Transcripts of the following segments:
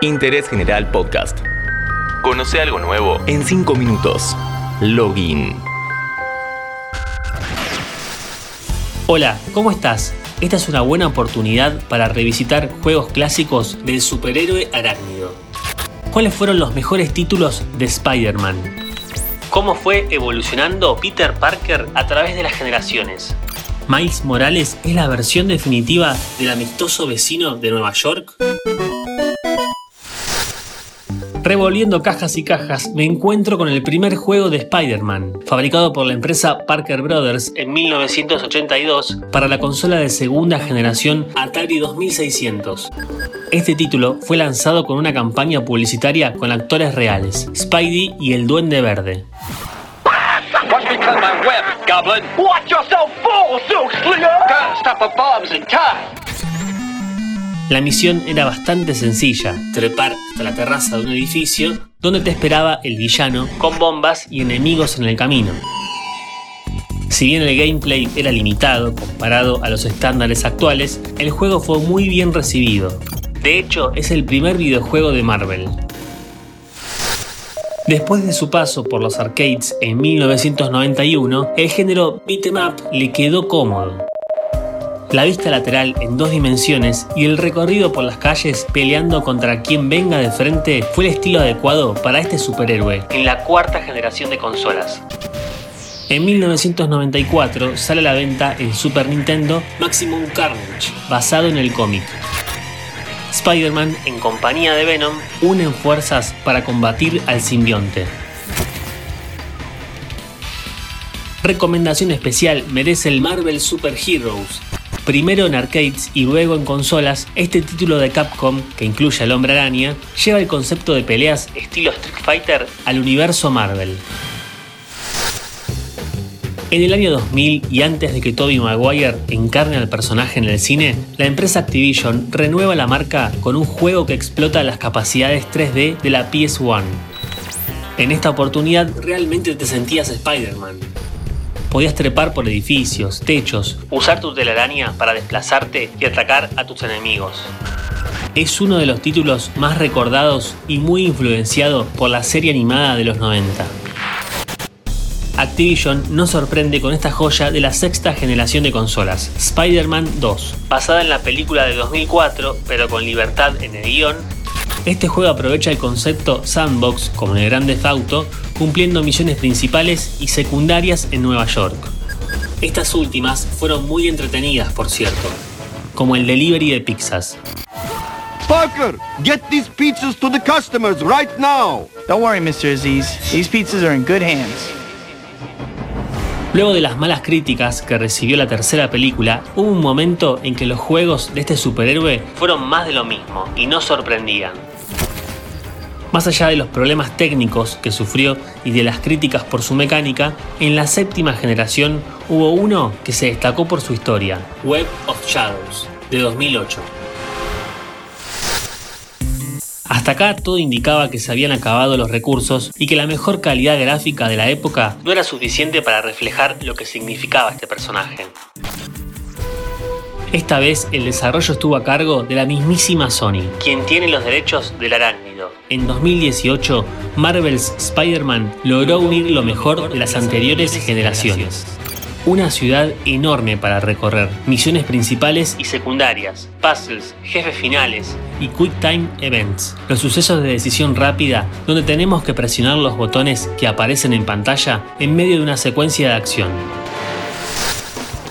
Interés General Podcast. Conoce algo nuevo en 5 minutos. Login. Hola, ¿cómo estás? Esta es una buena oportunidad para revisitar juegos clásicos del superhéroe arácnido. ¿Cuáles fueron los mejores títulos de Spider-Man? ¿Cómo fue evolucionando Peter Parker a través de las generaciones? Miles Morales es la versión definitiva del amistoso vecino de Nueva York. Revolviendo cajas y cajas, me encuentro con el primer juego de Spider-Man, fabricado por la empresa Parker Brothers en 1982 para la consola de segunda generación Atari 2600. Este título fue lanzado con una campaña publicitaria con actores reales, Spidey y el Duende Verde. La misión era bastante sencilla, trepar hasta la terraza de un edificio donde te esperaba el villano con bombas y enemigos en el camino. Si bien el gameplay era limitado comparado a los estándares actuales, el juego fue muy bien recibido. De hecho, es el primer videojuego de Marvel. Después de su paso por los arcades en 1991, el género beat'em up le quedó cómodo la vista lateral en dos dimensiones y el recorrido por las calles peleando contra quien venga de frente fue el estilo adecuado para este superhéroe en la cuarta generación de consolas. En 1994 sale a la venta el Super Nintendo Maximum Carnage, basado en el cómic. Spider-Man, en compañía de Venom, unen fuerzas para combatir al simbionte. Recomendación especial merece el Marvel Super Heroes, Primero en arcades y luego en consolas, este título de Capcom, que incluye al hombre araña, lleva el concepto de peleas estilo Street Fighter al universo Marvel. En el año 2000 y antes de que Tobey Maguire encarne al personaje en el cine, la empresa Activision renueva la marca con un juego que explota las capacidades 3D de la PS1. En esta oportunidad realmente te sentías Spider-Man, Podías trepar por edificios, techos, usar tu telaraña para desplazarte y atacar a tus enemigos. Es uno de los títulos más recordados y muy influenciado por la serie animada de los 90. Activision nos sorprende con esta joya de la sexta generación de consolas, Spider-Man 2, basada en la película de 2004, pero con libertad en el guion. Este juego aprovecha el concepto sandbox como en el Grand Theft Auto cumpliendo misiones principales y secundarias en Nueva York. Estas últimas fueron muy entretenidas, por cierto, como el delivery de pizzas. Parker, get these pizzas to the customers right now. Don't worry, Mr. Aziz. These pizzas are in good hands. Luego de las malas críticas que recibió la tercera película, hubo un momento en que los juegos de este superhéroe fueron más de lo mismo y no sorprendían. Más allá de los problemas técnicos que sufrió y de las críticas por su mecánica, en la séptima generación hubo uno que se destacó por su historia, Web of Shadows, de 2008. Hasta acá todo indicaba que se habían acabado los recursos y que la mejor calidad gráfica de la época no era suficiente para reflejar lo que significaba este personaje. Esta vez el desarrollo estuvo a cargo de la mismísima Sony, quien tiene los derechos del arácnido. En 2018, Marvel's Spider-Man logró unir lo mejor de las anteriores generaciones. Una ciudad enorme para recorrer, misiones principales y secundarias, puzzles, jefes finales y quick time events, los sucesos de decisión rápida donde tenemos que presionar los botones que aparecen en pantalla en medio de una secuencia de acción.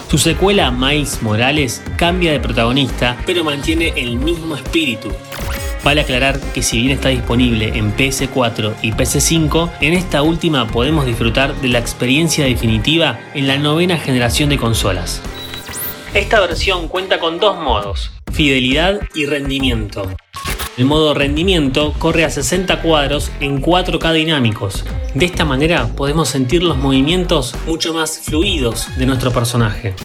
Su secuela, Miles Morales, cambia de protagonista, pero mantiene el mismo espíritu. Vale aclarar que si bien está disponible en PS4 y PS5, en esta última podemos disfrutar de la experiencia definitiva en la novena generación de consolas. Esta versión cuenta con dos modos, fidelidad y rendimiento. El modo rendimiento corre a 60 cuadros en 4K dinámicos. De esta manera podemos sentir los movimientos mucho más fluidos de nuestro personaje.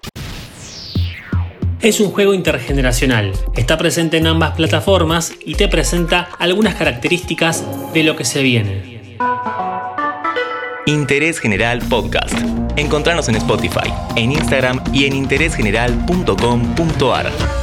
Es un juego intergeneracional, está presente en ambas plataformas y te presenta algunas características de lo que se viene. Interés General Podcast. Encontrarnos en Spotify, en Instagram y en interésgeneral.com.ar.